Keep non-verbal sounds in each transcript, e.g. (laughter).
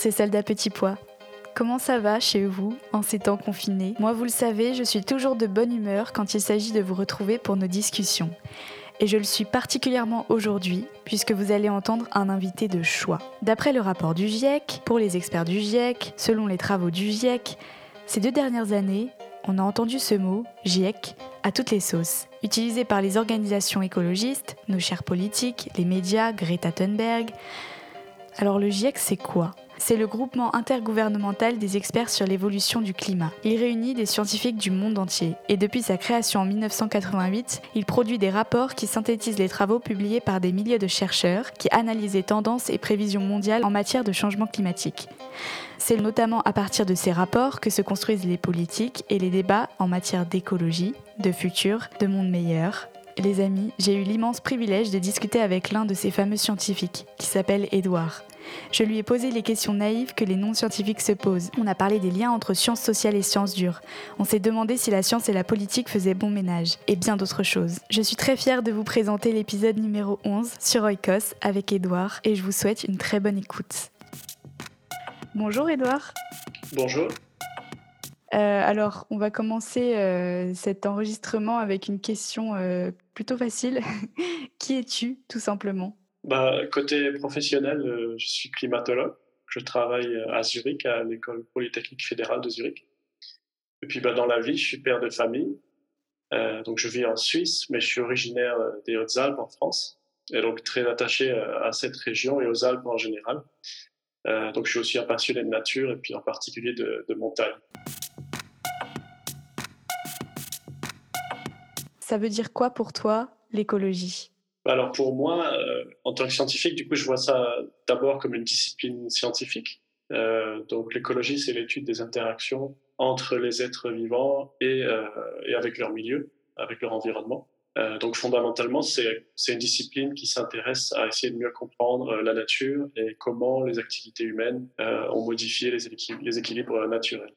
C'est Salda Petit Pois. Comment ça va chez vous en ces temps confinés? Moi, vous le savez, je suis toujours de bonne humeur quand il s'agit de vous retrouver pour nos discussions. Et je le suis particulièrement aujourd'hui, puisque vous allez entendre un invité de choix. D'après le rapport du GIEC, pour les experts du GIEC, selon les travaux du GIEC, ces deux dernières années, on a entendu ce mot, GIEC, à toutes les sauces, utilisé par les organisations écologistes, nos chers politiques, les médias, Greta Thunberg, alors le GIEC, c'est quoi? C'est le groupement intergouvernemental des experts sur l'évolution du climat. Il réunit des scientifiques du monde entier et depuis sa création en 1988, il produit des rapports qui synthétisent les travaux publiés par des milliers de chercheurs qui analysent tendances et prévisions mondiales en matière de changement climatique. C'est notamment à partir de ces rapports que se construisent les politiques et les débats en matière d'écologie, de futur, de monde meilleur, les amis, j'ai eu l'immense privilège de discuter avec l'un de ces fameux scientifiques, qui s'appelle Édouard. Je lui ai posé les questions naïves que les non-scientifiques se posent. On a parlé des liens entre sciences sociales et sciences dures. On s'est demandé si la science et la politique faisaient bon ménage, et bien d'autres choses. Je suis très fière de vous présenter l'épisode numéro 11 sur Oikos avec Édouard, et je vous souhaite une très bonne écoute. Bonjour Édouard. Bonjour. Euh, alors, on va commencer euh, cet enregistrement avec une question euh, plutôt facile. (laughs) Qui es-tu, tout simplement? Bah, Côté professionnel, je suis climatologue. Je travaille à Zurich, à l'école polytechnique fédérale de Zurich. Et puis, bah, dans la vie, je suis père de famille. donc, je vis en Suisse, mais je suis originaire des Hautes-Alpes en France. Et donc, très attaché à cette région et aux Alpes en général. donc, je suis aussi un passionné de nature et puis en particulier de, de montagne. Ça veut dire quoi pour toi l'écologie? Alors pour moi, euh, en tant que scientifique, du coup, je vois ça d'abord comme une discipline scientifique. Euh, donc l'écologie, c'est l'étude des interactions entre les êtres vivants et, euh, avec leur milieu, avec leur environnement. donc fondamentalement, c'est une discipline qui s'intéresse à essayer de mieux comprendre la nature et comment les activités humaines ont modifié les, équilibres naturels.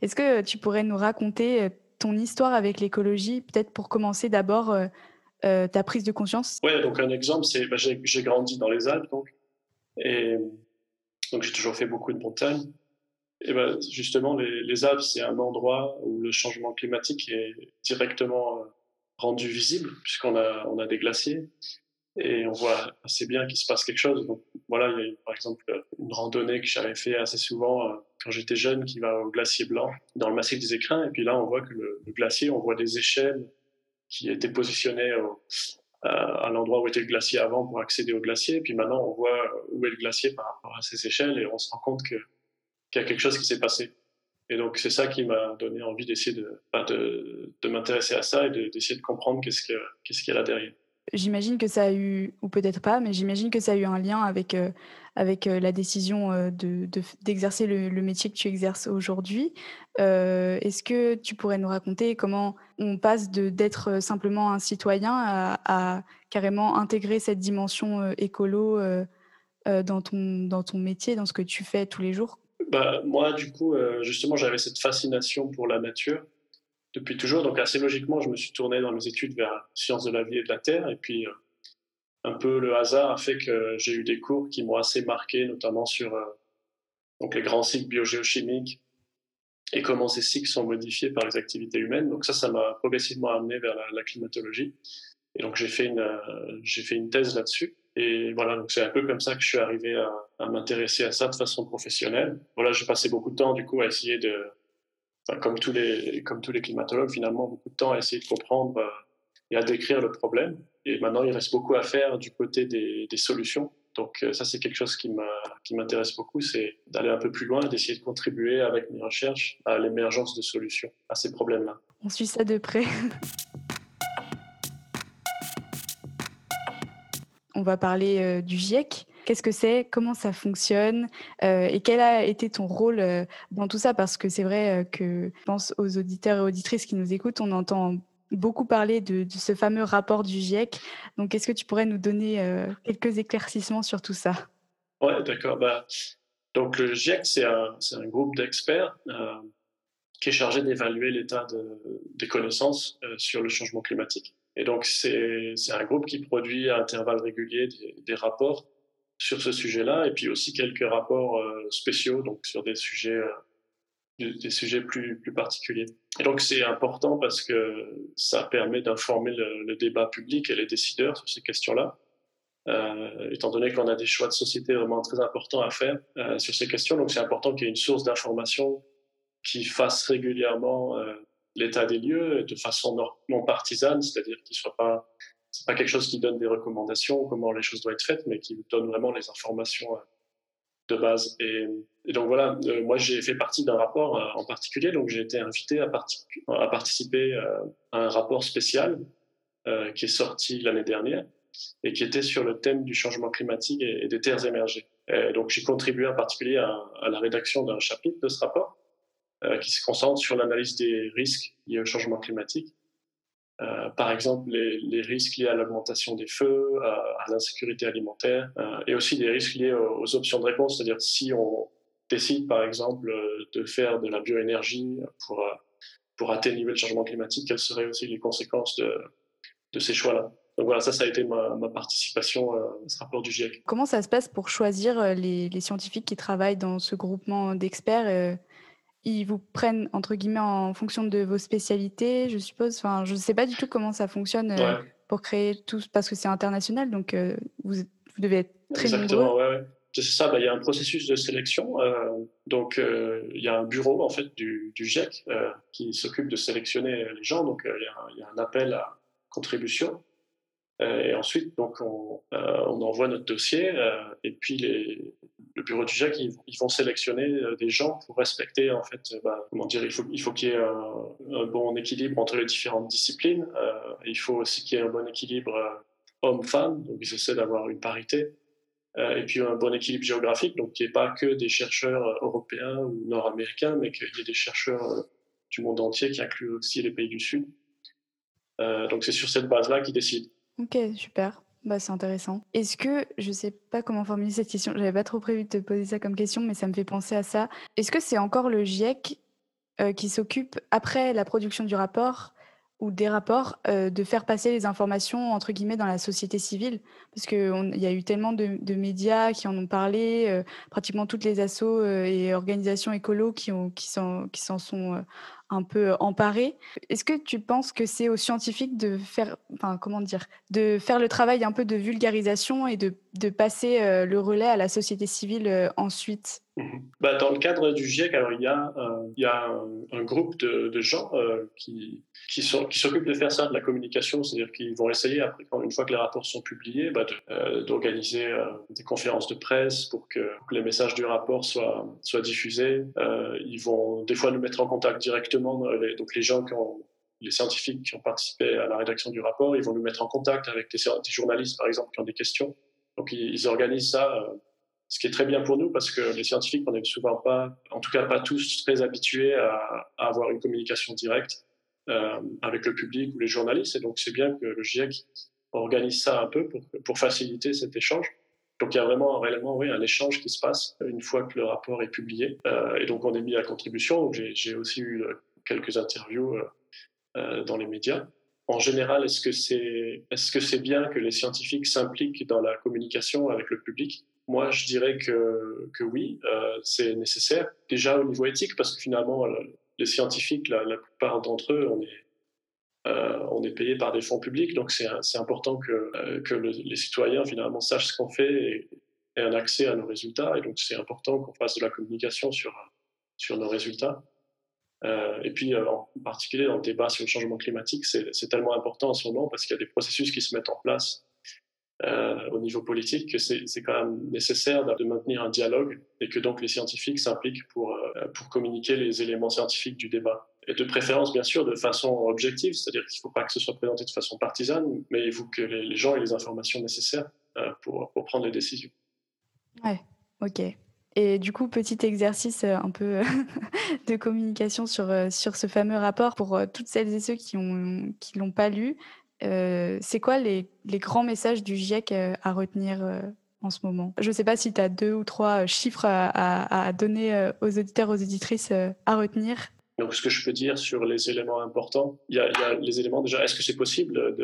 Est-ce que tu pourrais nous raconter euh, ton histoire avec l'écologie, peut-être pour commencer d'abord euh, euh, ta prise de conscience? Oui, donc un exemple, c'est bah, j'ai grandi dans les Alpes, donc, donc j'ai toujours fait beaucoup de montagnes. Et bah, justement, les, les Alpes, c'est un endroit où le changement climatique est directement rendu visible, puisqu'on a, on a des glaciers et on voit assez bien qu'il se passe quelque chose. Voilà, il y a par exemple une randonnée que j'avais fait assez souvent euh, quand j'étais jeune qui va au glacier blanc dans le massif des écrins. Et puis là, on voit que le, glacier, on voit des échelles qui étaient positionnées à l'endroit où était le glacier avant pour accéder au glacier. Et puis maintenant, on voit où est le glacier par rapport à ces échelles et on se rend compte qu'il y a quelque chose qui s'est passé. Et donc, c'est ça qui m'a donné envie d'essayer de, de, de m'intéresser à ça et d'essayer de, comprendre qu'est-ce qu'il y a là derrière. J'imagine que ça a eu, ou peut-être pas, mais j'imagine que ça a eu un lien avec, euh, avec euh, la décision euh, de, d'exercer le, métier que tu exerces aujourd'hui. est-ce que tu pourrais nous raconter comment on passe de, d'être simplement un citoyen à, carrément intégrer cette dimension écolo dans, ton, dans ton métier, dans ce que tu fais tous les jours? Bah, Moi, du coup, justement, j'avais cette fascination pour la nature depuis toujours. Donc, assez logiquement, je me suis tourné dans mes études vers sciences de la vie et de la terre. Et puis, un peu le hasard a fait que j'ai eu des cours qui m'ont assez marqué, notamment sur donc les grands cycles biogéochimiques et comment ces cycles sont modifiés par les activités humaines. Donc ça, ça m'a progressivement amené vers la, climatologie. Et donc j'ai fait une euh, j'ai fait une thèse là-dessus. Et voilà, donc c'est un peu comme ça que je suis arrivé à m'intéresser à ça de façon professionnelle. Voilà, j'ai passé beaucoup de temps du coup à essayer de, comme tous les comme tous les climatologues finalement, beaucoup de temps à essayer de comprendre euh, et à décrire le problème. Et maintenant, il reste beaucoup à faire du côté des, des solutions. Donc euh, ça, c'est quelque chose qui m'intéresse beaucoup, c'est d'aller un peu plus loin, d'essayer de contribuer avec mes recherches à l'émergence de solutions à ces problèmes-là. On suit ça de près. On va parler euh, du GIEC. Qu'est-ce que c'est Comment ça fonctionne euh, Et quel a été ton rôle dans tout ça? Parce que c'est vrai que je pense aux auditeurs et auditrices qui nous écoutent, on entend beaucoup parlé de, ce fameux rapport du GIEC. Donc, est-ce que tu pourrais nous donner euh, quelques éclaircissements sur tout ça? Oui, d'accord. Bah, donc, le GIEC, c'est un, groupe d'experts euh, qui est chargé d'évaluer l'état de, des connaissances euh, sur le changement climatique. Et donc, c'est un groupe qui produit à intervalles réguliers des rapports sur ce sujet-là, et puis aussi quelques rapports spéciaux, donc sur des sujets des sujets plus, plus particuliers. Et donc c'est important parce que ça permet d'informer le, débat public et les décideurs sur ces questions-là, euh, étant donné qu'on a des choix de société vraiment très importants à faire euh, sur ces questions. Donc c'est important qu'il y ait une source d'information qui fasse régulièrement euh, l'état des lieux de façon non, partisane, c'est-à-dire qu'il soit pas c'est pas quelque chose qui donne des recommandations comment les choses doivent être faites, mais qui donne vraiment les informations euh, de base. Et, donc voilà, euh, moi j'ai fait partie d'un rapport euh, en particulier, donc j'ai été invité à, participer à un rapport spécial qui est sorti l'année dernière et qui était sur le thème du changement climatique et, des terres émergées. Et donc j'ai contribué en particulier à la rédaction d'un chapitre de ce rapport qui se concentre sur l'analyse des risques liés au changement climatique euh, par exemple, les, risques liés à l'augmentation des feux, à, l'insécurité alimentaire, euh, et aussi des risques liés aux, options de réponse, c'est-à-dire si on décide, par exemple, de faire de la bioénergie pour, pour atténuer le changement climatique, quelles seraient aussi les conséquences de, de ces choix-là? Donc voilà, ça, ça a été ma, ma participation euh, à ce rapport du GIEC. Comment ça se passe pour choisir euh, les, les scientifiques qui travaillent dans ce groupement d'experts euh, ils vous prennent entre guillemets en fonction de vos spécialités, je suppose. Enfin, je ne sais pas du tout comment ça fonctionne euh, pour créer tout, parce que c'est international, donc euh, vous, vous, devez être très Exactement, ouais, ouais. C'est ça, bah, il y a un processus de sélection. Euh, donc, il y a un bureau en fait du, du GIEC qui s'occupe de sélectionner les gens. Donc, il y, y, a un appel à contribution. et ensuite, donc, on, on, envoie notre dossier et puis les, le bureau du GIEC, ils, vont sélectionner euh, des gens pour respecter, en fait, euh, bah, comment dire, il faut, il faut qu'il y ait un, bon équilibre entre les différentes disciplines. Euh, il faut aussi qu'il y ait un bon équilibre homme-femme, donc ils essaient d'avoir une parité. et puis un bon équilibre géographique, donc qu'il n'y ait pas que des chercheurs européens ou nord-américains, mais qu'il y ait des chercheurs du monde entier qui incluent aussi les pays du Sud. donc c'est sur cette base-là qu'ils décident. Ok, super. Bah, c'est intéressant. Est-ce que, je sais pas comment formuler cette question, j'avais pas trop prévu de te poser ça comme question, mais ça me fait penser à ça. Est-ce que c'est encore le GIEC euh, qui s'occupe, après la production du rapport ou des rapports, euh, de faire passer les informations, entre guillemets, dans la société civile? Parce qu'il y a eu tellement de, médias qui en ont parlé, euh, pratiquement toutes les assos et organisations écolo qui, qui s'en sont un peu emparé. Est-ce que tu penses que c'est aux scientifiques de faire, comment dire, de faire le travail un peu de vulgarisation et de, passer euh, le relais à la société civile euh, ensuite? Mhm. Bah, dans le cadre du GIEC, alors, il y a, euh, un, groupe de, gens qui, s'occupent de faire ça, de la communication, c'est-à-dire qu'ils vont essayer, une fois que les rapports sont publiés, bah, d'organiser des conférences de presse pour que, les messages du rapport soient, soient diffusés. ils vont des fois nous mettre en contact directement, les, donc les gens les scientifiques qui ont participé à la rédaction du rapport, ils vont nous mettre en contact avec des, journalistes, par exemple, qui ont des questions. Donc, ils, organisent ça ce qui est très bien pour nous parce que les scientifiques, on n'est souvent pas, en tout cas pas tous, très habitués à, avoir une communication directe euh, avec le public ou les journalistes. Et donc, c'est bien que le GIEC organise ça un peu pour, faciliter cet échange. Donc il y a vraiment réellement oui, un échange qui se passe une fois que le rapport est publié. Euh, et donc on est mis à contribution. J'ai aussi eu euh, quelques interviews euh, dans les médias. En général, est-ce que c'est est-ce que c'est bien que les scientifiques s'impliquent dans la communication avec le public? Moi, je dirais que que oui, c'est nécessaire. Déjà au niveau éthique, parce que finalement, les scientifiques, la, plupart d'entre eux, on est euh, on est payé par des fonds publics, donc c'est important que, euh, que les citoyens finalement sachent ce qu'on fait et, aient un accès à nos résultats. Et donc c'est important qu'on fasse de la communication sur, sur nos résultats. Euh, et puis en particulier dans le débat sur le changement climatique, c'est tellement important en ce moment parce qu'il y a des processus qui se mettent en place au niveau politique que c'est quand même nécessaire de maintenir un dialogue et que donc les scientifiques s'impliquent pour, pour communiquer les éléments scientifiques du débat et de préférence bien sûr de façon objective, c'est-à-dire qu'il ne faut pas que ce soit présenté de façon partisane, mais il faut que les, gens aient les informations nécessaires euh, pour, pour, prendre les décisions. Ouais, ok. Et du coup, petit exercice euh, un peu (laughs) de communication sur, euh, sur ce fameux rapport pour toutes celles et ceux qui ne qui l'ont pas lu. c'est quoi les, les, grands messages du GIEC à retenir en ce moment? Je ne sais pas si tu as deux ou trois chiffres à, à, donner aux auditeurs, aux auditrices à retenir donc, ce que je peux dire sur les éléments importants, il y a, les éléments déjà. Est-ce que c'est possible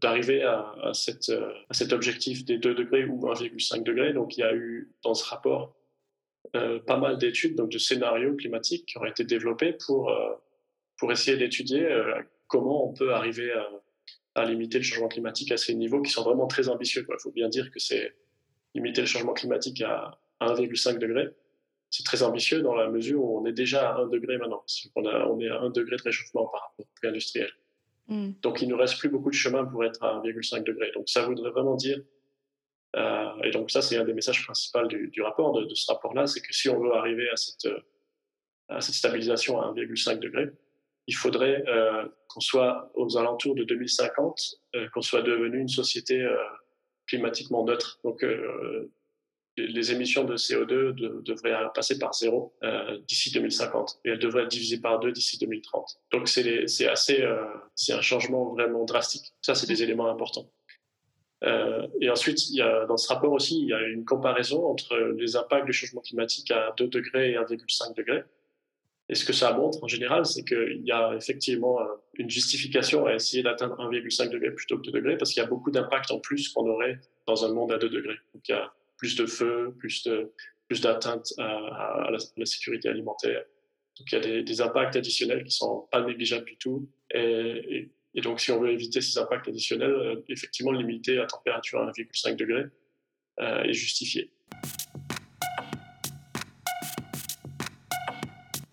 d'arriver à, à, à, cet objectif des 2 degrés ou 1,5 degrés? Donc, il y a eu dans ce rapport euh, pas mal d'études, donc de scénarios climatiques qui ont été développés pour, euh, pour essayer d'étudier euh, comment on peut arriver à, à, limiter le changement climatique à ces niveaux qui sont vraiment très ambitieux. Il faut bien dire que c'est limiter le changement climatique à 1,5 degrés c'est très ambitieux dans la mesure où on est déjà à 1 degré maintenant. On, a, on est à 1 degré de réchauffement par rapport au industriel. Mm. Donc il ne nous reste plus beaucoup de chemin pour être à 1,5 degré. Donc ça voudrait vraiment dire, et donc ça c'est un des messages principaux du, du rapport, de, de ce rapport-là, c'est que si on veut arriver à cette, à cette stabilisation à 1,5 degré, il faudrait euh, qu'on soit aux alentours de 2050, euh, qu'on soit devenu une société euh, climatiquement neutre. Donc euh, les émissions de CO2 devraient passer par zéro euh, d'ici 2050 et elles devraient être divisées par deux d'ici 2030. Donc c'est assez, euh, c'est un changement vraiment drastique. Ça, c'est des éléments importants. Euh, et ensuite, dans ce rapport aussi, il y a une comparaison entre les impacts du changement climatique à 2 degrés et 1,5 degrés. Et ce que ça montre en général, c'est qu'il y a effectivement euh, une justification à essayer d'atteindre 1,5 degré plutôt que 2 degrés parce qu'il y a beaucoup d'impacts en plus qu'on aurait dans un monde à 2 degrés. Donc il y a plus de feu, plus de plus d'atteinte à, la, sécurité alimentaire. Donc il y a des, impacts additionnels qui sont pas négligeables du tout. Donc si on veut éviter ces impacts additionnels, euh, effectivement limiter la température à 1,5 degré euh, est justifié.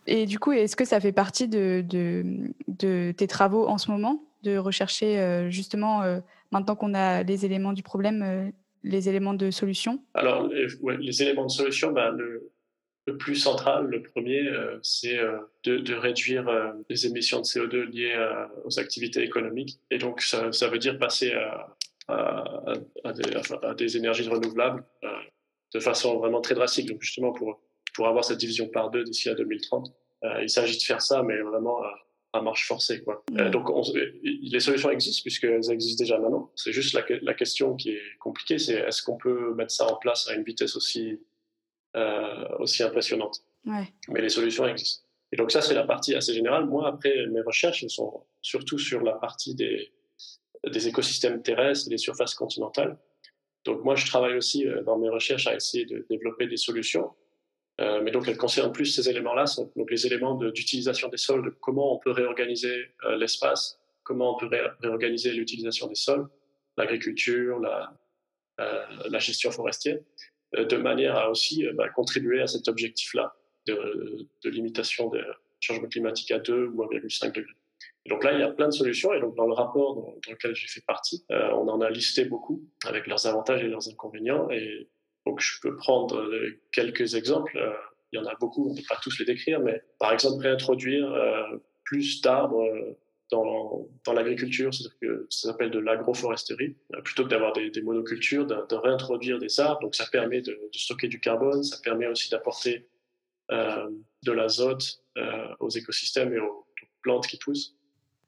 Et du coup, est-ce que ça fait partie de, de, de, tes travaux en ce moment, de rechercher euh, justement, maintenant qu'on a les éléments du problème, les éléments de solution? Alors, les, éléments de solution, ben, le, plus central, le premier, euh, c'est euh, de, réduire euh, les émissions de CO2 liées aux activités économiques. Et donc, ça, veut dire passer à, des, énergies renouvelables de façon vraiment très drastique. Donc, justement, pour, pour avoir cette division par deux d'ici à 2030, il s'agit de faire ça, mais vraiment à marche forcée. Quoi. Euh, donc les solutions existent puisqu'elles existent déjà maintenant. C'est juste la, la, question qui est compliquée, c'est est-ce qu'on peut mettre ça en place à une vitesse aussi, aussi impressionnante ouais. Mais les solutions existent. Et donc ça, c'est la partie assez générale. Moi, après, mes recherches elles sont surtout sur la partie des, des écosystèmes terrestres et des surfaces continentales. Donc moi, je travaille aussi euh, dans mes recherches à essayer de développer des solutions euh, mais donc, elle concerne plus ces éléments-là, donc les éléments d'utilisation des sols, de comment on peut réorganiser euh, l'espace, comment on peut réorganiser l'utilisation des sols, l'agriculture, la, euh, la, gestion forestière, de manière à aussi bah, contribuer à cet objectif-là de, limitation des changements climatiques à 2 ou 1,5 degrés. Et donc là, il y a plein de solutions. Et donc, dans le rapport dans, lequel j'ai fait partie, on en a listé beaucoup avec leurs avantages et leurs inconvénients. Et donc, je peux prendre euh, quelques exemples. Euh, il y en a beaucoup, on ne peut pas tous les décrire, mais par exemple, réintroduire euh, plus d'arbres dans, l'agriculture, c'est-à-dire que ça s'appelle de l'agroforesterie, plutôt que d'avoir des, monocultures, de, réintroduire des arbres. Donc, ça permet de, stocker du carbone, ça permet aussi d'apporter euh, de l'azote euh, aux écosystèmes et aux, plantes qui poussent.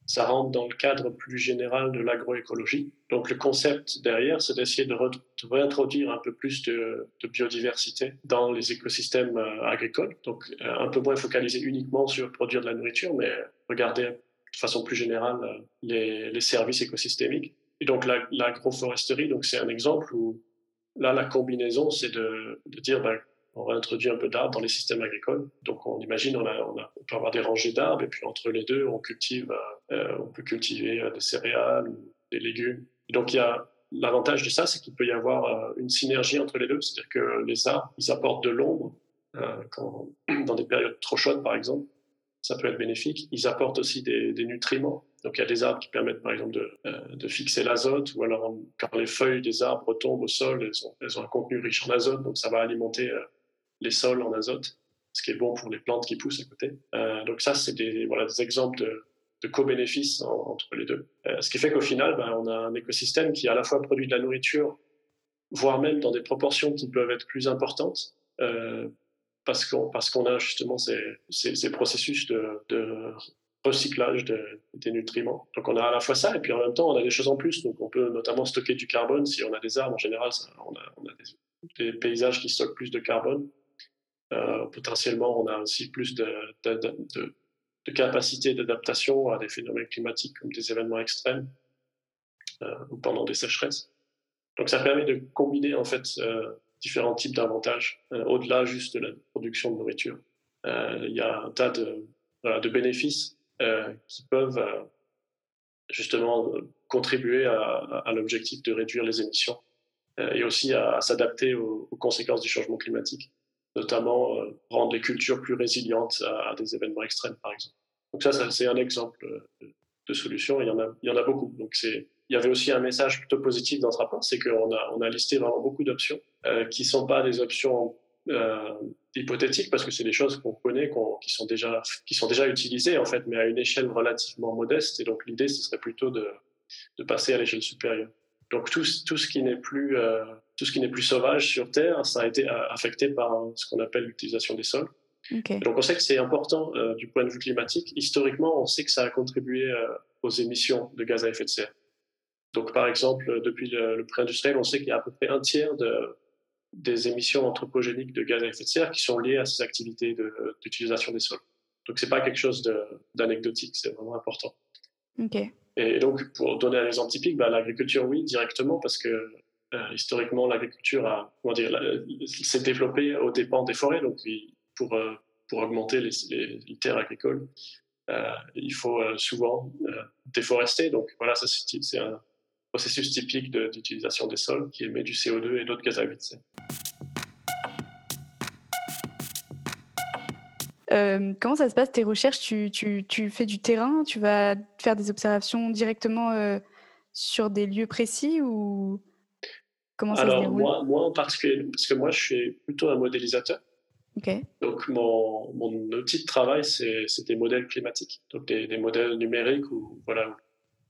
ça rentre dans le cadre plus général de l'agroécologie. Donc le concept derrière, c'est d'essayer de, réintroduire un peu plus de, biodiversité dans les écosystèmes euh, agricoles. Donc euh, un peu moins focalisé uniquement sur produire de la nourriture, mais regarder de façon plus générale euh, les, services écosystémiques. Et donc l'agroforesterie, donc c'est un exemple où là la combinaison, c'est de, dire ben, on réintroduit un peu d'arbres dans les systèmes agricoles. Donc on imagine, on, peut avoir des rangées d'arbres et puis entre les deux, on cultive, euh, on peut cultiver euh, des céréales, des légumes. Et donc il y a l'avantage de ça, c'est qu'il peut y avoir une synergie entre les deux, c'est-à-dire que les arbres, ils apportent de l'ombre dans des périodes trop chaudes, par exemple. Ça peut être bénéfique. Ils apportent aussi des, nutriments. Donc il y a des arbres qui permettent par exemple de, de fixer l'azote, ou alors quand les feuilles des arbres tombent au sol, elles ont, un contenu riche en azote, donc ça va alimenter les sols en azote, ce qui est bon pour les plantes qui poussent à côté. Euh, donc ça, c'est des, exemples de, co-bénéfices entre les deux. Euh, ce qui fait qu'au final, ben, on a un écosystème qui à la fois produit de la nourriture, voire même dans des proportions qui peuvent être plus importantes, euh, parce qu'on parce qu'on a justement ces, ces, processus de, recyclage de, des nutriments. Donc on a à la fois ça, et puis en même temps on a des choses en plus. Donc on peut notamment stocker du carbone si on a des arbres. En général, on, a, des, paysages qui stockent plus de carbone. Euh, potentiellement, on a aussi plus de, de capacité d'adaptation à des phénomènes climatiques comme des événements extrêmes euh, ou pendant des sécheresses. Donc ça permet de combiner en fait euh, différents types d'avantages au-delà juste de la production de nourriture. Il y a un tas de, bénéfices qui peuvent justement contribuer à, l'objectif de réduire les émissions et aussi à, s'adapter aux, conséquences du changement climatique notamment euh, rendre les cultures plus résilientes à, des événements extrêmes, par exemple. Donc ça, c'est un exemple euh, de, solution. Il y en a, il y en a beaucoup. Donc c'est, il y avait aussi un message plutôt positif dans ce rapport, c'est qu'on a, on a listé vraiment beaucoup d'options euh, qui sont pas des options euh, hypothétiques parce que c'est des choses qu'on connaît, qui sont déjà, qui sont déjà utilisées en fait, mais à une échelle relativement modeste. Et donc l'idée, ce serait plutôt de, de passer à l'échelle supérieure. Donc tout, tout ce qui n'est plus euh, tout ce qui n'est plus sauvage sur Terre, ça a été affecté par ce qu'on appelle l'utilisation des sols. Donc on sait que c'est important euh, du point de vue climatique. Historiquement, on sait que ça a contribué euh, aux émissions de gaz à effet de serre. Donc par exemple, depuis le, le pré-industriel, on sait qu'il y a à peu près un tiers de, des émissions anthropogéniques de gaz à effet de serre qui sont liées à ces activités d'utilisation des sols. Donc c'est pas quelque chose d'anecdotique, c'est vraiment important. Et donc pour donner un exemple typique, bah, l'agriculture oui directement parce que euh, historiquement, l'agriculture a, s'est développée aux dépens des forêts. Donc, pour, euh, pour augmenter les, les, terres agricoles, euh, il faut souvent déforester. Donc, voilà, ça, c'est un processus typique d'utilisation des sols qui émet du CO2 et d'autres gaz à effet de serre. comment ça se passe tes recherches? Tu, tu, tu, fais du terrain? Tu vas faire des observations directement sur des lieux précis ou Comment ça Alors, se déroule? moi, moi en particulier, parce que moi, je suis plutôt un modélisateur. Donc, mon, mon, outil de travail, c'est des modèles climatiques, donc des, des, modèles numériques où, voilà,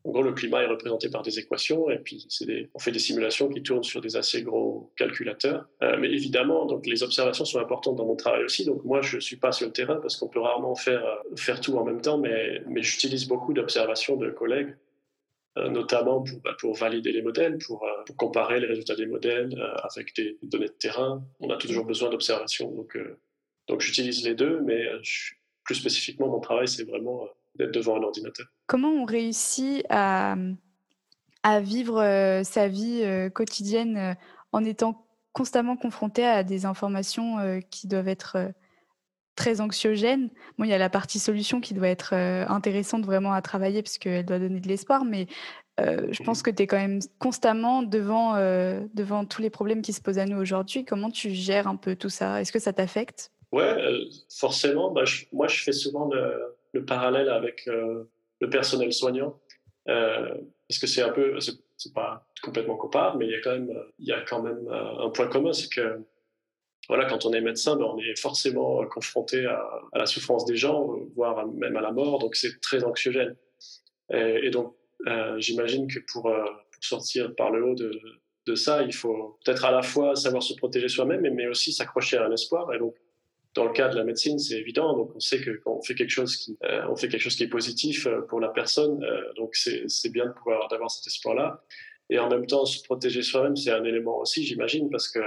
en gros, le climat est représenté par des équations et puis on fait des simulations qui tournent sur des assez gros calculateurs. Euh, mais évidemment, donc, les observations sont importantes dans mon travail aussi. Donc, moi, je suis pas sur le terrain parce qu'on peut rarement faire, euh, faire tout en même temps, mais, j'utilise beaucoup d'observations de collègues euh, notamment pour, bah, pour, valider les modèles, pour, comparer les résultats des modèles avec des données de terrain. On a toujours besoin d'observation. Donc, j'utilise les deux, mais plus spécifiquement, mon travail, c'est vraiment devant un ordinateur. Comment on réussit à, à vivre sa vie quotidienne en étant constamment confronté à des informations qui doivent être très anxiogène. Bon, il y a la partie solution qui doit être euh, intéressante vraiment à travailler parce qu'elle doit donner de l'espoir, mais euh, je pense que tu es quand même constamment devant, euh, devant tous les problèmes qui se posent à nous aujourd'hui. Comment tu gères un peu tout ça? Est-ce que ça t'affecte? Ouais, forcément. Bah, moi, je fais souvent le, le parallèle avec le personnel soignant parce que c'est un peu, c'est pas complètement comparable, mais il y a quand même, il y a quand même un point commun, c'est que voilà, quand on est médecin, ben, on est forcément euh, confronté à, la souffrance des gens, euh, voire même à la mort, donc c'est très anxiogène. Et, donc, euh, j'imagine que pour, sortir par le haut de, de ça, il faut peut-être à la fois savoir se protéger soi-même, mais aussi s'accrocher à un espoir. Et donc, dans le cas de la médecine, c'est évident. Donc, on sait que quand on fait quelque chose qui, on fait quelque chose qui est positif pour la personne, donc c'est bien de pouvoir d'avoir cet espoir-là. Et en même temps, se protéger soi-même, c'est un élément aussi, j'imagine, parce que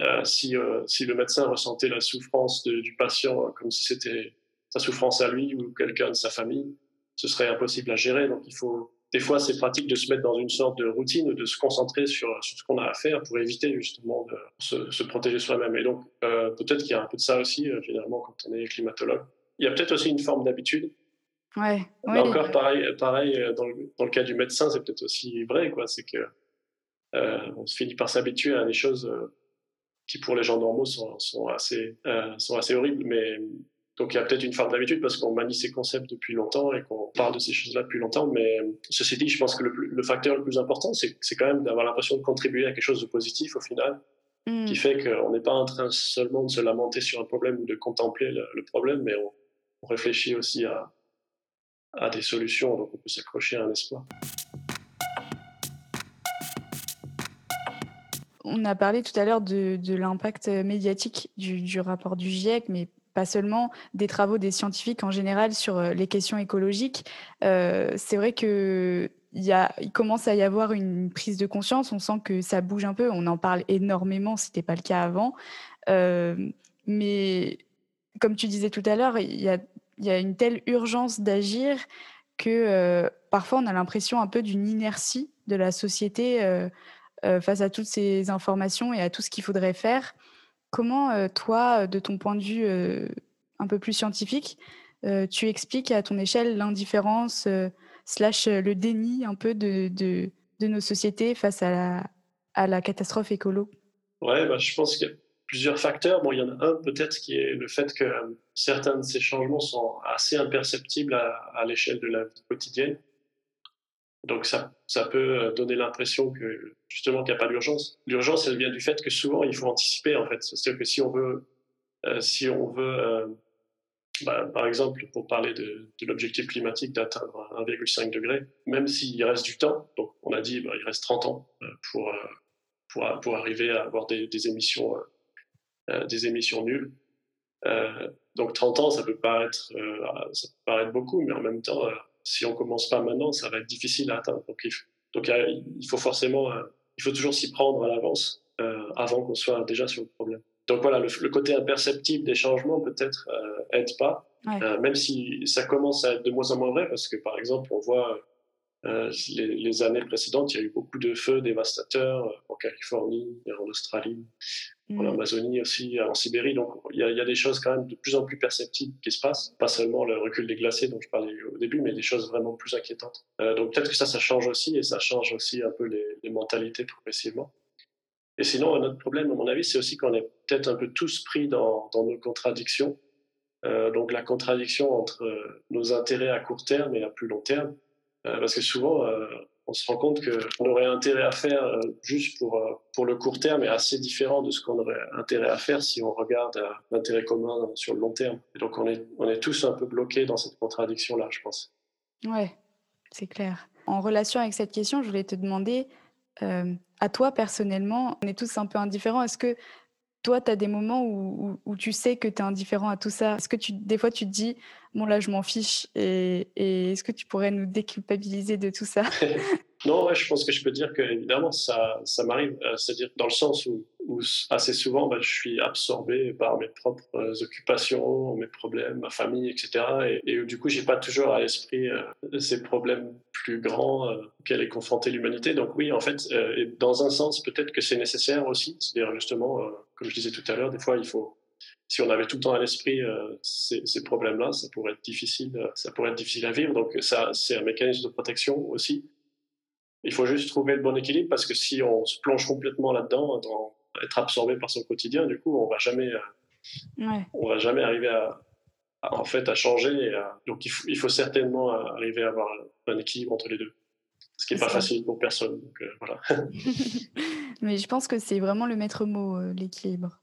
euh, si, euh, si le médecin ressentait la souffrance du patient comme si c'était sa souffrance à lui ou quelqu'un de sa famille, ce serait impossible à gérer. Donc il faut, des fois, c'est pratique de se mettre dans une sorte de routine, de se concentrer sur, sur ce qu'on a à faire pour éviter justement de se, se protéger soi-même. Et donc euh, peut-être qu'il y a un peu de ça aussi, finalement, quand on est climatologue. Il y a peut-être aussi une forme d'habitude. Ouais, encore, pareil, pareil dans, le, dans le cas du médecin, c'est peut-être aussi vrai, quoi. C'est que on se finit par s'habituer à des choses qui pour les gens normaux sont, sont assez, euh, sont assez horribles. Mais donc il y a peut-être une forme d'habitude parce qu'on manie ces concepts depuis longtemps et qu'on parle de ces choses-là depuis longtemps. Mais ceci dit, je pense que le, le facteur le plus important, c'est quand même d'avoir l'impression de contribuer à quelque chose de positif au final, hmm. qui fait qu'on n'est pas en train seulement de se lamenter sur un problème ou de contempler le, problème, mais on, on réfléchit aussi à, à des solutions, donc on peut s'accrocher à un espoir. On a parlé tout à l'heure de, l'impact médiatique du, rapport du GIEC, mais pas seulement des travaux des scientifiques en général sur euh, les questions écologiques. Euh, c'est vrai que il, commence à y avoir une prise de conscience. On sent que ça bouge un peu. On en parle énormément. Ce n'était pas le cas avant. Euh, mais comme tu disais tout à l'heure, il y a, une telle urgence d'agir que parfois on a l'impression un peu d'une inertie de la société face à toutes ces informations et à tout ce qu'il faudrait faire. Comment, euh, toi, de ton point de vue euh, un peu plus scientifique, tu expliques à ton échelle l'indifférence slash le déni un peu de, de, nos sociétés face à la, à la catastrophe écolo? Ouais, bah, je pense qu'il y a plusieurs facteurs. Bon, il y en a un peut-être qui est le fait que certains de ces changements sont assez imperceptibles à, l'échelle de la vie quotidienne. Donc ça, ça peut euh, donner l'impression que justement qu'il n'y a pas d'urgence. L'urgence, elle vient du fait que souvent il faut anticiper en fait. C'est-à-dire que si on veut, euh, si on veut, euh, bah, par exemple, pour parler de, l'objectif climatique d'atteindre 1,5 degré, même s'il reste du temps, donc on a dit bah, il reste 30 ans pour, pour, pour arriver à avoir des, émissions, des émissions nulles. donc 30 ans, ça peut paraître, ça peut paraître beaucoup, mais en même temps si on commence pas maintenant, ça va être difficile à atteindre. Donc, il, faut forcément, euh, il faut toujours s'y prendre à l'avance euh, avant qu'on soit déjà sur le problème. Donc voilà, le, côté imperceptible des changements peut-être euh, aide pas, même si ça commence à être de moins en moins vrai, parce que par exemple, on voit les, années précédentes, il y a eu beaucoup de feux dévastateurs en Californie, en Australie, en mm. Amazonie aussi, en Sibérie. Donc il y, a, des choses quand même de plus en plus perceptibles qui se passent. Pas seulement le recul des glaciers dont je parlais au début, mais des choses vraiment plus inquiétantes. Euh, donc peut-être que ça, ça change aussi et ça change aussi un peu les, mentalités progressivement. Et sinon, un autre problème, à mon avis, c'est aussi qu'on est peut-être un peu tous pris dans, nos contradictions. Euh, donc la contradiction entre euh, nos intérêts à court terme et à plus long terme. parce que souvent, on se rend compte qu'on aurait intérêt à faire euh, juste pour, euh, pour le court terme est assez différent de ce qu'on aurait intérêt à faire si on regarde euh, l'intérêt commun sur le long terme. Et donc on est, on est tous un peu bloqués dans cette contradiction-là, je pense. Ouais, c'est clair. En relation avec cette question, je voulais te demander, à toi personnellement, on est tous un peu indifférents. Est-ce que toi, tu as des moments où, où, tu sais que tu es indifférent à tout ça Est-ce que des fois tu te dis, bon là je m'en fiche et, est-ce que tu pourrais nous déculpabiliser de tout ça? (laughs) Non, je pense que je peux dire que évidemment ça, ça m'arrive, euh, c'est-à-dire dans le sens où, où assez souvent bah, je suis absorbé par mes propres euh, occupations, mes problèmes, ma famille, etc. Et, et du coup j'ai pas toujours à l'esprit euh, ces problèmes plus grands auxquels est confrontée l'humanité. Donc oui, en fait, dans un sens peut-être que c'est nécessaire aussi, c'est-à-dire justement, comme je disais tout à l'heure, des fois il faut si on avait tout le temps à l'esprit ces, ces problèmes-là, ça pourrait être difficile, ça pourrait être difficile à vivre. Donc ça, c'est un mécanisme de protection aussi. Il faut juste trouver le bon équilibre parce que si on se plonge complètement là-dedans, dans être absorbé par son quotidien, du coup, on va jamais, euh, on va jamais arriver à, en fait, à changer. donc, il faut, certainement arriver à avoir un équilibre entre les deux, ce qui n'est pas facile pour personne. Donc, euh, voilà. (laughs) Mais je pense que c'est vraiment le maître mot, euh, l'équilibre.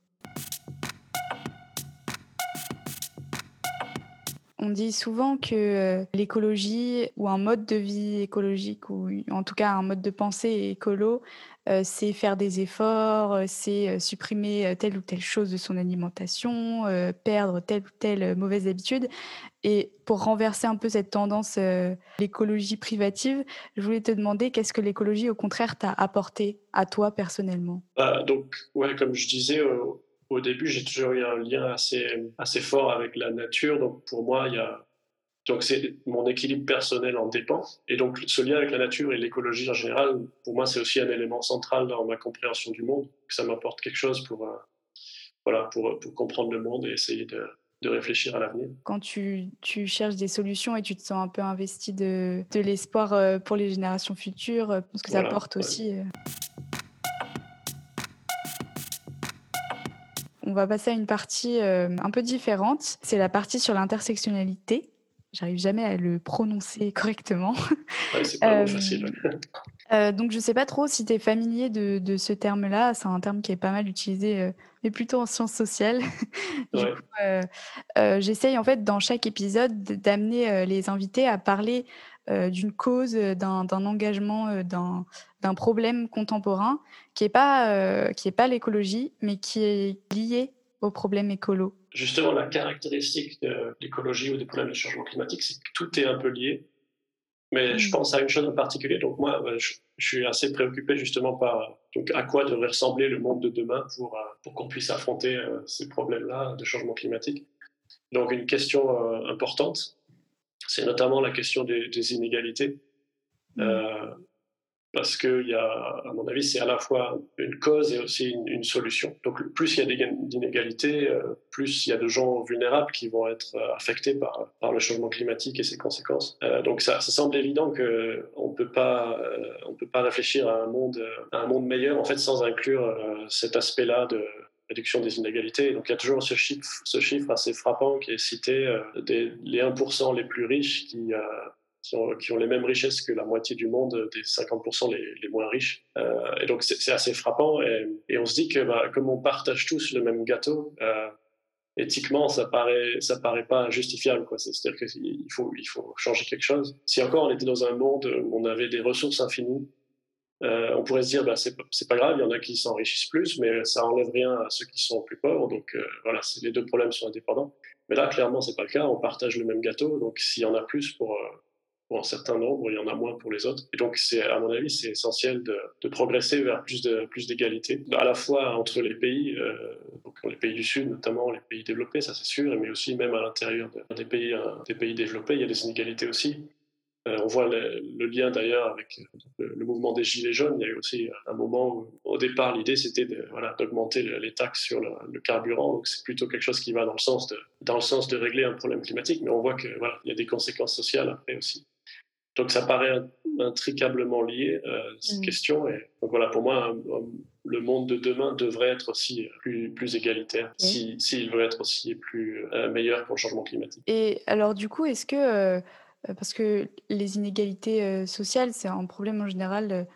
On dit souvent que euh, l'écologie ou un mode de vie écologique ou en tout cas un mode de pensée écolo, c'est faire des efforts, c'est supprimer telle ou telle chose de son alimentation, perdre telle ou telle mauvaise habitude. Et pour renverser un peu cette tendance, l'écologie privative, je voulais te demander qu'est-ce que l'écologie, au contraire, t'a apporté à toi personnellement? Bah, Donc, ouais, comme je disais, au début, j'ai toujours eu un lien assez, assez fort avec la nature. Donc, pour moi, il y a. Donc, c'est mon équilibre personnel en dépend. Et donc, ce lien avec la nature et l'écologie en général, pour moi, c'est aussi un élément central dans ma compréhension du monde. Ça m'apporte quelque chose pour, euh, voilà, pour, pour comprendre le monde et essayer de, de réfléchir à l'avenir. Quand tu, tu, cherches des solutions et tu te sens un peu investi de, de l'espoir euh, pour les générations futures, euh, parce que ça apporte aussi. On va passer à une partie euh, un peu différente. C'est la partie sur l'intersectionnalité. J'arrive jamais à le prononcer correctement. (laughs) c'est pas euh, facile. (laughs) Euh, donc, je ne sais pas trop si tu es familier de, ce terme-là. C'est un terme qui est pas mal utilisé, mais plutôt en sciences sociales. (laughs) J'essaye, en fait, dans chaque épisode, d'amener les invités à parler d'une cause, d'un engagement, d'un problème contemporain qui n'est pas, euh, qui est pas l'écologie, mais qui est lié au problème écolo. Justement, la caractéristique de l'écologie ou des problèmes de changement climatique, c'est que tout est un peu lié. Mais je mm. pense à une chose en particulier. Donc moi, euh, je, suis assez préoccupé justement par donc à quoi devrait ressembler le monde de demain pour, euh, pour qu'on puisse affronter ces problèmes-là de changement climatique. Donc une question importante, c'est notamment la question des, des inégalités. Mm parce que, y a, à mon avis, c'est à la fois une cause et aussi une, solution. Donc, plus il y a d'inégalités, euh, plus il y a de gens vulnérables qui vont être euh, affectés par, le changement climatique et ses conséquences. Euh, donc, ça, semble évident qu'on ne peut pas, on peut pas réfléchir à un monde, meilleur en fait sans inclure cet aspect-là de réduction des inégalités. Donc il y a toujours ce chiffre, ce chiffre assez frappant qui est cité des les 1% les plus riches qui, qui ont, les mêmes richesses que la moitié du monde, des 50% les, moins riches. Euh, et donc c'est assez frappant. Et, on se dit que bah, comme on partage tous le même gâteau, euh, éthiquement, ça paraît, ça paraît pas justifiable. C'est-à-dire qu'il faut, il faut changer quelque chose. Si encore on était dans un monde où on avait des ressources infinies, euh, on pourrait se dire, bah, c'est pas grave, il y en a qui s'enrichissent plus, mais ça enlève rien à ceux qui sont plus pauvres. Donc voilà, les deux problèmes sont indépendants. Mais là, clairement, c'est pas le cas. On partage le même gâteau. Donc s'il y en a plus pour, pour un certain nombre, il y en a moins pour les autres. Et donc, c'est, à mon avis, c'est essentiel de, progresser vers plus, de, plus d'égalité, à la fois entre les pays, euh, les pays du Sud, notamment les pays développés, ça c'est sûr, mais aussi même à l'intérieur des, pays, euh, des pays développés, il y a des inégalités aussi. Euh, on voit le, lien d'ailleurs avec le, mouvement des Gilets jaunes. Il y a eu aussi un moment où, au départ, l'idée c'était voilà, d'augmenter les taxes sur le, carburant. Donc c'est plutôt quelque chose qui va dans le sens de, dans le sens de régler un problème climatique, mais on voit que voilà, il y a des conséquences sociales après aussi. Donc ça paraît intricablement lié, euh, cette mm. question. Et donc voilà, pour moi, le monde de demain devrait être aussi plus, plus égalitaire, s'il si, veut être aussi plus euh, meilleur pour le changement climatique. Et alors du coup, est-ce que, euh, parce que les inégalités sociales, c'est un problème en général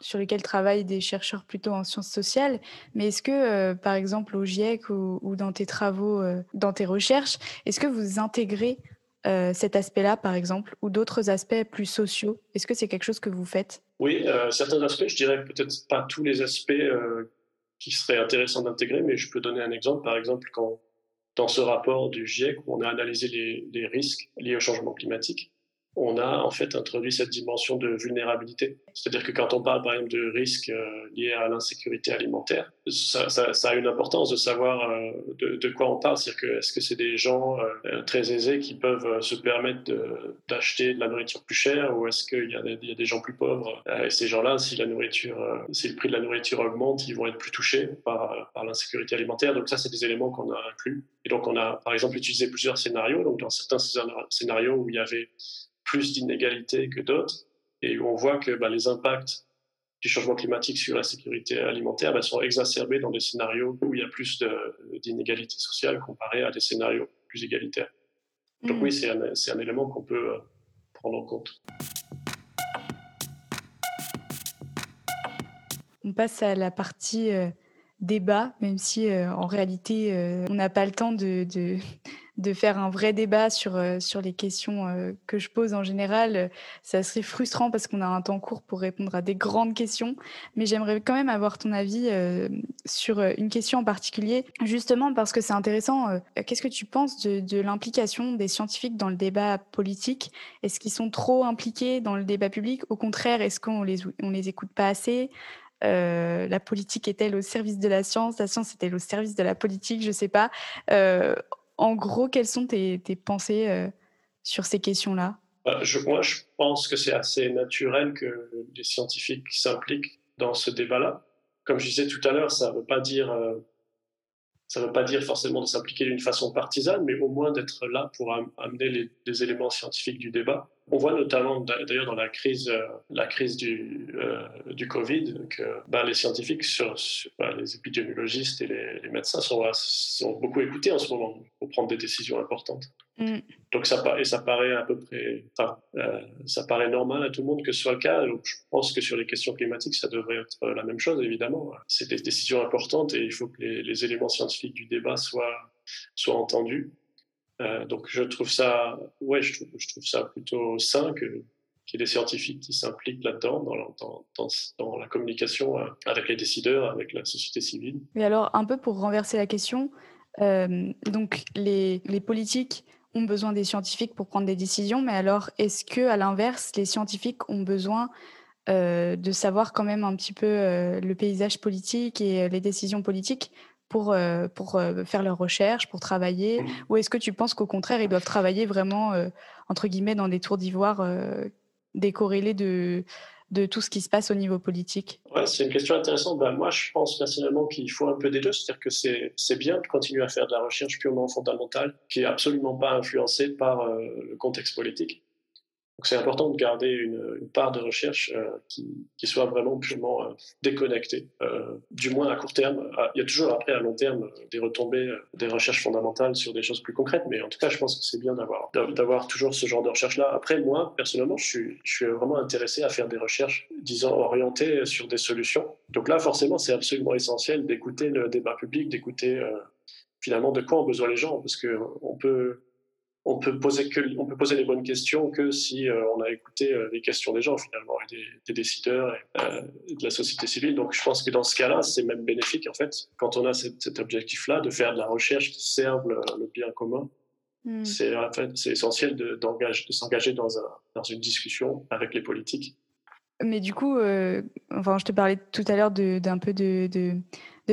sur lequel travaillent des chercheurs plutôt en sciences sociales, mais est-ce que, par exemple, au GIEC ou, ou dans tes travaux, dans tes recherches, est-ce que vous intégrez euh, cet aspect-là, par exemple, ou d'autres aspects plus sociaux Est-ce que c'est quelque chose que vous faites? Oui, euh, certains aspects, je dirais peut-être pas tous les aspects euh, qui seraient intéressants d'intégrer, mais je peux donner un exemple. Par exemple, quand dans ce rapport du GIEC, où on a analysé les, les risques liés au changement climatique, on a en fait introduit cette dimension de vulnérabilité. C'est-à-dire que quand on parle par exemple de risques euh, liés à l'insécurité alimentaire, ça, a une importance de savoir euh, de, quoi on parle. C'est-à-dire que est-ce que c'est des gens euh, très aisés qui peuvent se permettre d'acheter de, la nourriture plus chère ou est-ce qu'il y, a des gens plus pauvres Et ces gens-là, si la nourriture, si le prix de la nourriture augmente, ils vont être plus touchés par, par l'insécurité alimentaire. Donc ça, c'est des éléments qu'on a inclus. Et donc on a par exemple utilisé plusieurs scénarios. Donc dans certains scénarios où il y avait plus d'inégalités que d'autres, et où on voit que bah, les impacts du changement climatique sur la sécurité alimentaire bah, sont exacerbés dans des scénarios où il y a plus d'inégalités sociales comparé à des scénarios plus égalitaires. Donc oui, mmh. c'est un, élément qu'on peut euh, prendre en compte. On passe à la partie euh, débat, même si euh, en réalité, on n'a pas le temps de, de faire un vrai débat sur, sur les questions que je pose en général. Ça serait frustrant parce qu'on a un temps court pour répondre à des grandes questions. Mais j'aimerais quand même avoir ton avis sur une question en particulier, justement parce que c'est intéressant. Qu'est-ce que tu penses de, de l'implication des scientifiques dans le débat politique? Est-ce qu'ils sont trop impliqués dans le débat public? Au contraire, est-ce qu'on les, on les écoute pas assez? Euh, la politique est-elle au service de la science? La science est-elle au service de la politique? Je ne sais pas. Euh, en gros, quelles sont tes, pensées euh, sur ces questions-là? Je, Moi, je pense que c'est assez naturel que les scientifiques s'impliquent dans ce débat-là. Comme je disais tout à l'heure, ça ne veut pas dire ça ne veut pas dire forcément de s'impliquer d'une façon partisane, mais au moins d'être là pour amener les, éléments scientifiques du débat. On voit notamment d'ailleurs dans la crise, euh, la crise du, euh, Covid que ben, les scientifiques, ben, les épidémiologistes et les, médecins sont, beaucoup écoutés en ce moment pour prendre des décisions importantes. Mm. Donc ça, et ça paraît à peu près, enfin, euh, ça paraît normal à tout le monde que ce soit le cas. Donc je pense que sur les questions climatiques, ça devrait être la même chose, évidemment. C'est des décisions importantes et il faut que les, les éléments scientifiques du débat soient, soient entendus. Euh, donc je trouve ça, ouais, je trouve, je trouve ça plutôt sain que qu'il y ait des scientifiques qui s'impliquent là-dedans, dans, dans, dans, la communication euh, avec les décideurs, avec la société civile. Mais alors, un peu pour renverser la question, euh, donc les, les, politiques ont besoin des scientifiques pour prendre des décisions, mais alors est-ce que, à l'inverse, les scientifiques ont besoin euh, de savoir quand même un petit peu euh, le paysage politique et les décisions politiques pour, euh, pour euh, faire leurs recherches, pour travailler? Mmh. Ou est-ce que tu penses qu'au contraire, ils doivent travailler vraiment, euh, entre guillemets, dans des tours d'ivoire décorrélés de, de tout ce qui se passe au niveau politique ouais, C'est une question intéressante. Ben, moi, je pense personnellement qu'il faut un peu des deux. C'est-à-dire que c'est bien de continuer à faire de la recherche purement fondamentale, qui est absolument pas influencée par le contexte politique. Donc c'est important de garder une, une part de recherche euh, qui, qui, soit vraiment purement euh, déconnectée, euh, du moins à court terme. Ah, il y a toujours après à long terme euh, des retombées, euh, des recherches fondamentales sur des choses plus concrètes, mais en tout cas je pense que c'est bien d'avoir d'avoir toujours ce genre de recherche-là. Après moi personnellement, je suis, je suis vraiment intéressé à faire des recherches, disons orientées sur des solutions. Donc là forcément c'est absolument essentiel d'écouter le débat public, d'écouter finalement de quoi ont besoin les gens, parce que on peut on peut poser que, on peut poser les bonnes questions que si euh, on a écouté euh, les questions des gens finalement, et des, décideurs euh, et, de la société civile. Donc je pense que dans ce cas-là, c'est même bénéfique en fait, quand on a cet, objectif-là, de faire de la recherche qui serve le, bien commun. Hmm. C'est en fait, c'est essentiel de, de s'engager dans, un, dans une discussion avec les politiques. Mais du coup, enfin, je te parlais tout à l'heure d'un peu de de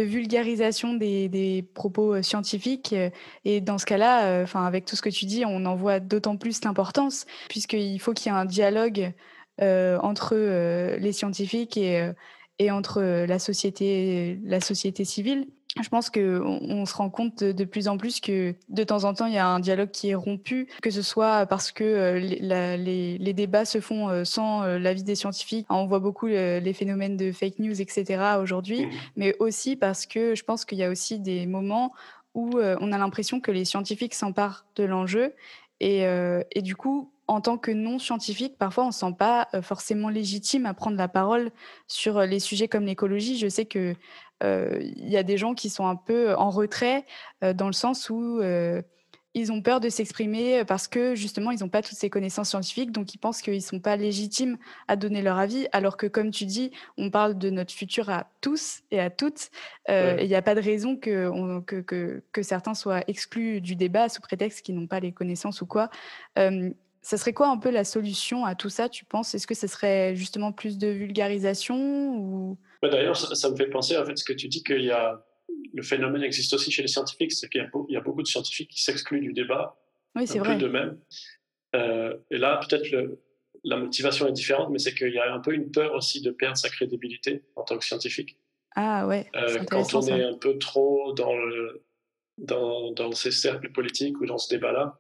vulgarisation des, propos euh, scientifiques. Euh, et dans ce cas-là, euh, enfin, avec tout ce que tu dis, on en voit d'autant plus l'importance, puisqu'il faut qu'il y ait un dialogue entre les scientifiques et, et entre la société, la société civile je pense qu'on on se rend compte de, plus en plus que de temps en temps, il y a un dialogue qui est rompu, que ce soit parce que euh, les, les, débats se font euh, sans euh, l'avis des scientifiques. On voit beaucoup les phénomènes de fake news, etc. aujourd'hui, mmh. mais aussi parce que je pense qu'il y a aussi des moments où on a l'impression que les scientifiques s'emparent de l'enjeu et, et, du coup, en tant que non-scientifique, parfois on ne se sent pas forcément légitime à prendre la parole sur les sujets comme l'écologie. Je sais que il y a des gens qui sont un peu en retrait dans le sens où ils ont peur de s'exprimer parce que justement ils n'ont pas toutes ces connaissances scientifiques, donc ils pensent qu'ils ne sont pas légitimes à donner leur avis, alors que comme tu dis, on parle de notre futur à tous et à toutes, et il n'y a pas de raison que, que, que, que, certains soient exclus du débat sous prétexte qu'ils n'ont pas les connaissances ou quoi. ça serait quoi un peu la solution à tout ça, tu penses? Est-ce que ce serait justement plus de vulgarisation ou... D'ailleurs, ça, me fait penser en fait ce que tu dis qu'il y a le phénomène existe aussi chez les scientifiques, c'est qu'il y, a beaucoup de scientifiques qui s'excluent du débat, oui, c'est vrai. d'eux-mêmes. Euh, et là, peut-être la motivation est différente, mais c'est qu'il y a un peu une peur aussi de perdre sa crédibilité en tant que scientifique. Ah ouais. Euh, quand on est un peu trop dans, le, dans, dans ces cercles politiques ou dans ce débat-là,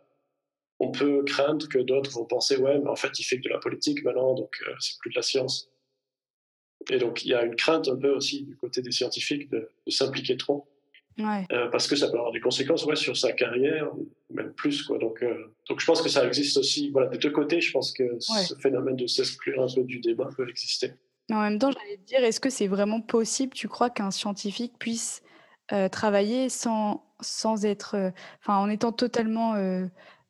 on peut craindre que d'autres vont penser ouais, mais en fait, il fait que de la politique maintenant, donc euh, c'est plus de la science. Et donc, il y a une crainte un peu aussi du côté des scientifiques de, s'impliquer trop. Euh, parce que ça peut avoir des conséquences ouais, sur sa carrière, même plus. Quoi. Donc, euh, donc, je pense que ça existe aussi. Voilà, des deux côtés, je pense que ce phénomène de s'exclure un peu du débat peut exister. en même temps, j'allais te dire, est-ce que c'est vraiment possible, tu crois, qu'un scientifique puisse travailler sans, sans être, enfin, en étant totalement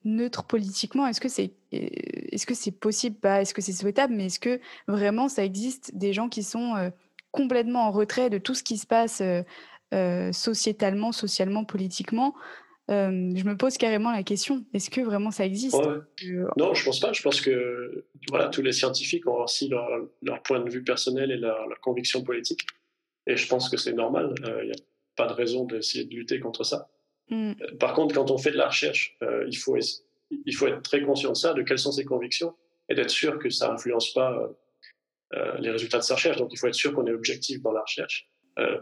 neutre politiquement. Est-ce que c'est est-ce que c'est possible? Pas Est-ce que c'est souhaitable Mais est-ce que vraiment ça existe des gens qui sont complètement en retrait de tout ce qui se passe sociétalement, socialement, politiquement? Je me pose carrément la question est-ce que vraiment ça existe? Non, je pense pas. Je pense que voilà, tous les scientifiques ont aussi leur, leur point de vue personnel et leur, leur conviction politique. Et je pense que c'est normal. Il n'y a pas de raison d'essayer de lutter contre ça. Mmh. Euh, par contre, quand on fait de la recherche, euh, il, faut, il faut être très conscient de ça, de quelles sont ses convictions, et d'être sûr que ça n'influence pas euh, les résultats de sa recherche. Donc il faut être sûr qu'on est objectif dans la recherche.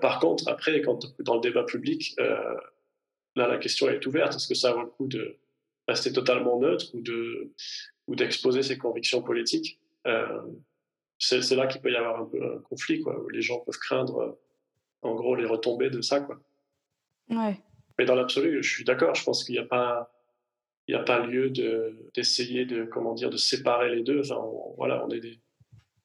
par contre, après, quand, dans le débat public, là la question est ouverte. Est-ce que ça vaut le coup de rester totalement neutre ou de ou d'exposer ses convictions politiques? C'est là qu'il peut y avoir un peu un conflit, quoi, où les gens peuvent craindre, en gros, les retombées de ça, quoi. Ouais. Mais dans l'absolu, je suis d'accord. Je pense qu'il n'y a pas, il y a pas lieu d'essayer de, comment dire, de séparer les deux. Enfin, on, voilà, on est des,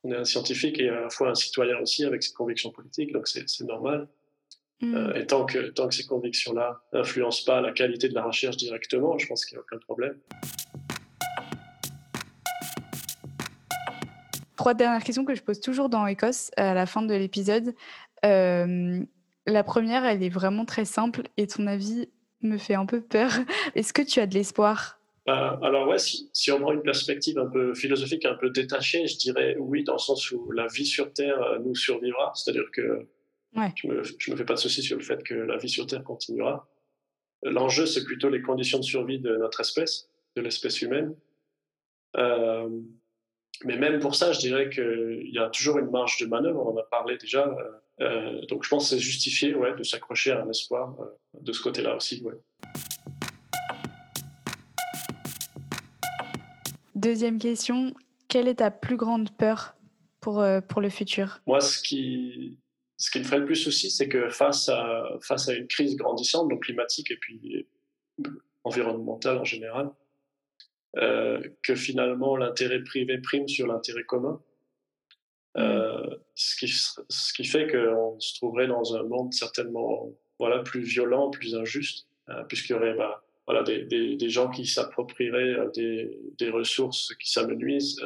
on est un scientifique et à la fois un citoyen aussi avec ses convictions politiques, donc c'est normal. Mm. Euh, et tant que, tant que ces convictions-là n'influencent pas la qualité de la recherche directement, je pense qu'il n'y a aucun problème. Trois dernières questions que je pose toujours dans Écosse à la fin de l'épisode. Euh, la première, elle est vraiment très simple et ton avis me fait un peu peur. (laughs) Est-ce que tu as de l'espoir? Bah, Alors ouais, si, on prend une perspective un peu philosophique, un peu détachée, je dirais oui, dans le sens où la vie sur Terre euh, nous survivra. C'est-à-dire que je ne me, me, fais pas de souci sur le fait que la vie sur Terre continuera. L'enjeu, c'est plutôt les conditions de survie de notre espèce, de l'espèce humaine. Euh, mais même pour ça, je dirais qu'il y a toujours une marge de manœuvre, on en a parlé déjà. Euh, euh, donc je pense que c'est justifié ouais, de s'accrocher à un espoir euh, de ce côté-là aussi. Ouais. Deuxième question, quelle est ta plus grande peur pour, euh, pour le futur? Moi, ce qui, ce qui me ferait le plus souci, c'est que face à, face à une crise grandissante, donc climatique et puis environnementale en général, que finalement l'intérêt privé prime sur l'intérêt commun euh, ce, qui, ce qui fait qu'on se trouverait dans un monde certainement voilà, plus violent, plus injuste, euh, puisqu'il y aurait bah, voilà, des, des, des, gens qui s'approprieraient euh, des, des, ressources qui s'amenuisent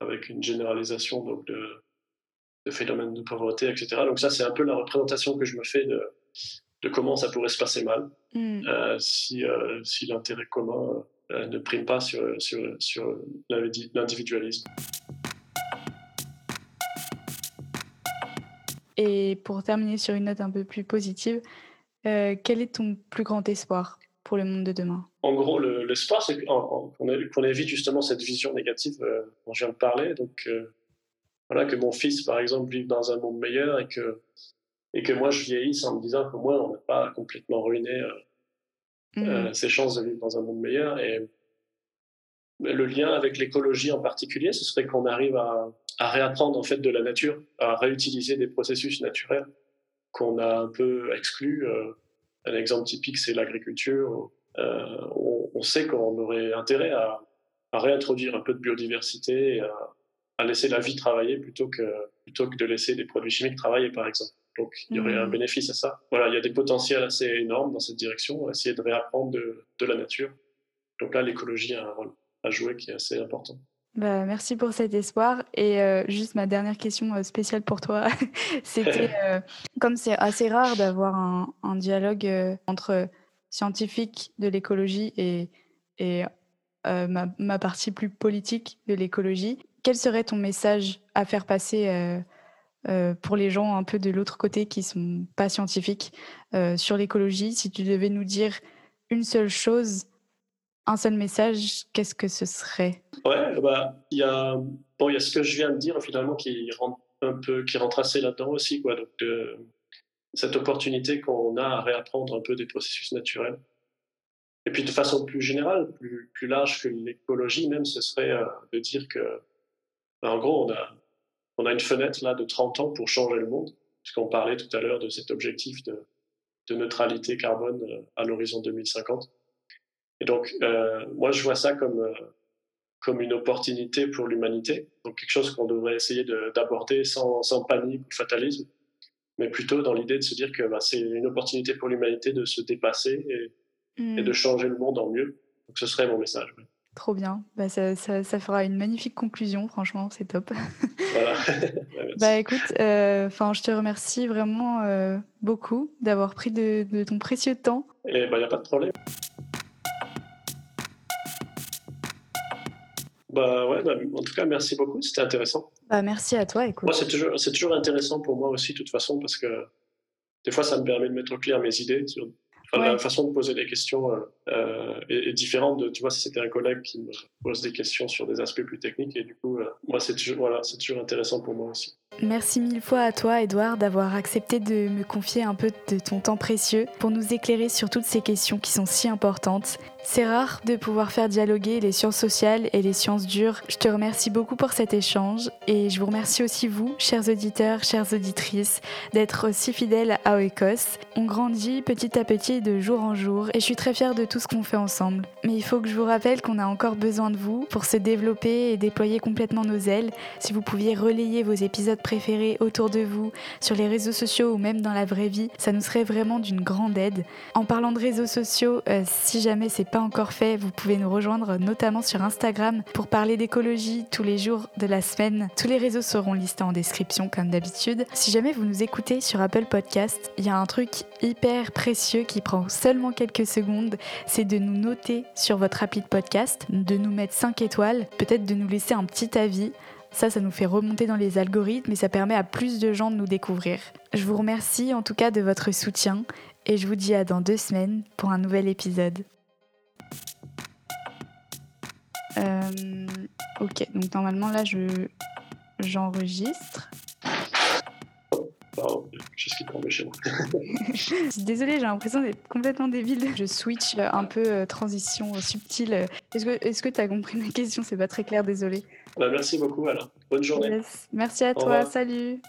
avec une généralisation donc, de, de, phénomènes de pauvreté, etc. Donc ça, c'est un peu la représentation que je me fais de, de comment ça pourrait se passer mal mm. si, si l'intérêt commun ne prime pas sur, sur, sur l'individualisme. Et pour terminer sur une note un peu plus positive, euh, quel est ton plus grand espoir pour le monde de demain? En gros, l'espoir, c'est qu'on évite justement cette vision négative euh, dont je viens de parler. Donc, euh, voilà, que mon fils, par exemple, vive dans un monde meilleur et que, et que moi, je vieillisse en me disant que moi, on n'a pas complètement ruiné mmh. ses chances de vivre dans un monde meilleur. Et le lien avec l'écologie en particulier, ce serait qu'on arrive à, à réapprendre en fait de la nature, à réutiliser des processus naturels qu'on a un peu exclus. Euh, un exemple typique, c'est l'agriculture. Euh, on, on, sait qu'on aurait intérêt à, à, réintroduire un peu de biodiversité et à, à, laisser la vie travailler plutôt que, plutôt que de laisser des produits chimiques travailler, par exemple. Donc, il y aurait un mmh. bénéfice à ça. Voilà, il y a des potentiels assez énormes dans cette direction, essayer de réapprendre de, de la nature. Donc là, l'écologie a un rôle à jouer qui est assez important. Bah, merci pour cet espoir. Et euh, juste ma dernière question euh, spéciale pour toi, (laughs) c'était (laughs) euh, comme c'est assez rare d'avoir un, un, dialogue entre scientifiques de l'écologie et, et ma, ma, partie plus politique de l'écologie, quel serait ton message à faire passer pour les gens un peu de l'autre côté qui sont pas scientifiques sur l'écologie? Si tu devais nous dire une seule chose un seul message, qu'est-ce que ce serait? Ouais, bah il y a bon y a ce que je viens de dire finalement qui rentre un peu qui rentre assez là-dedans aussi quoi donc de, cette opportunité qu'on a à réapprendre un peu des processus naturels. Et puis de façon plus générale, plus, plus large que l'écologie même, ce serait euh, de dire que, bah, en gros, on a, on a une fenêtre là de 30 ans pour changer le monde, puisqu'on parlait tout à l'heure de cet objectif de, de neutralité carbone euh, à l'horizon 2050. Et donc, euh, moi, je vois ça comme, euh, comme une opportunité pour l'humanité, donc quelque chose qu'on devrait essayer d'aborder sans, sans, panique ou fatalisme. mais plutôt dans l'idée de se dire que bah, c'est une opportunité pour l'humanité de se dépasser et, et, de hmm. changer le monde en mieux. Donc ce serait mon message. Trop bien. Bah, ça, ça, ça, fera une magnifique conclusion, franchement, c'est top. (laughs) Voilà. (laughs) bah écoute, euh, enfin, je te remercie vraiment beaucoup d'avoir pris de, de, ton précieux temps. Et il bah, n'y a pas de problème. Bah ouais, bah, en tout cas, merci beaucoup, c'était intéressant. Bah, merci à toi, écoute. Moi, c'est toujours, toujours intéressant pour moi aussi, de toute façon, parce que des fois, ça me permet de mettre au clair mes idées sur la façon de poser des questions euh, euh, est, différente de, tu vois, si c'était un collègue qui me pose des questions sur des aspects plus techniques. Et du coup, euh, moi, c'est toujours, voilà, c'est toujours intéressant pour moi aussi. Merci mille fois à toi, Edouard, d'avoir accepté de me confier un peu de ton temps précieux pour nous éclairer sur toutes ces questions qui sont si importantes. C'est rare de pouvoir faire dialoguer les sciences sociales et les sciences dures. Je te remercie beaucoup pour cet échange et je vous remercie aussi vous, chers auditeurs, chères auditrices, d'être aussi fidèles à Oikos. On grandit petit à petit de jour en jour et je suis très fière de tout ce qu'on fait ensemble. Mais il faut que je vous rappelle qu'on a encore besoin de vous pour se développer et déployer complètement nos ailes. Si vous pouviez relayer vos épisodes préférés autour de vous, sur les réseaux sociaux ou même dans la vraie vie, ça nous serait vraiment d'une grande aide. En parlant de réseaux sociaux, euh, si jamais c'est pas encore fait, vous pouvez nous rejoindre notamment sur Instagram pour parler d'écologie tous les jours de la semaine. Tous les réseaux seront listés en description comme d'habitude. Si jamais vous nous écoutez sur Apple Podcast, il y a un truc hyper précieux qui prend seulement quelques secondes, c'est de nous noter sur votre appli de podcast, de nous mettre 5 étoiles, peut-être de nous laisser un petit avis. Ça, ça nous fait remonter dans les algorithmes et ça permet à plus de gens de nous découvrir. Je vous remercie en tout cas de votre soutien et je vous dis à dans deux semaines pour un nouvel épisode. Euh, ok, donc normalement là je j'enregistre. Oh, chose qui tombe chez moi. (laughs) Désolée, j'ai l'impression d'être complètement débile. Je switch un peu euh, transition subtile. Est-ce que tu as compris ma question? C'est pas très clair, désolé. Bah, merci beaucoup alors. Bonne journée. Merci à toi, salut.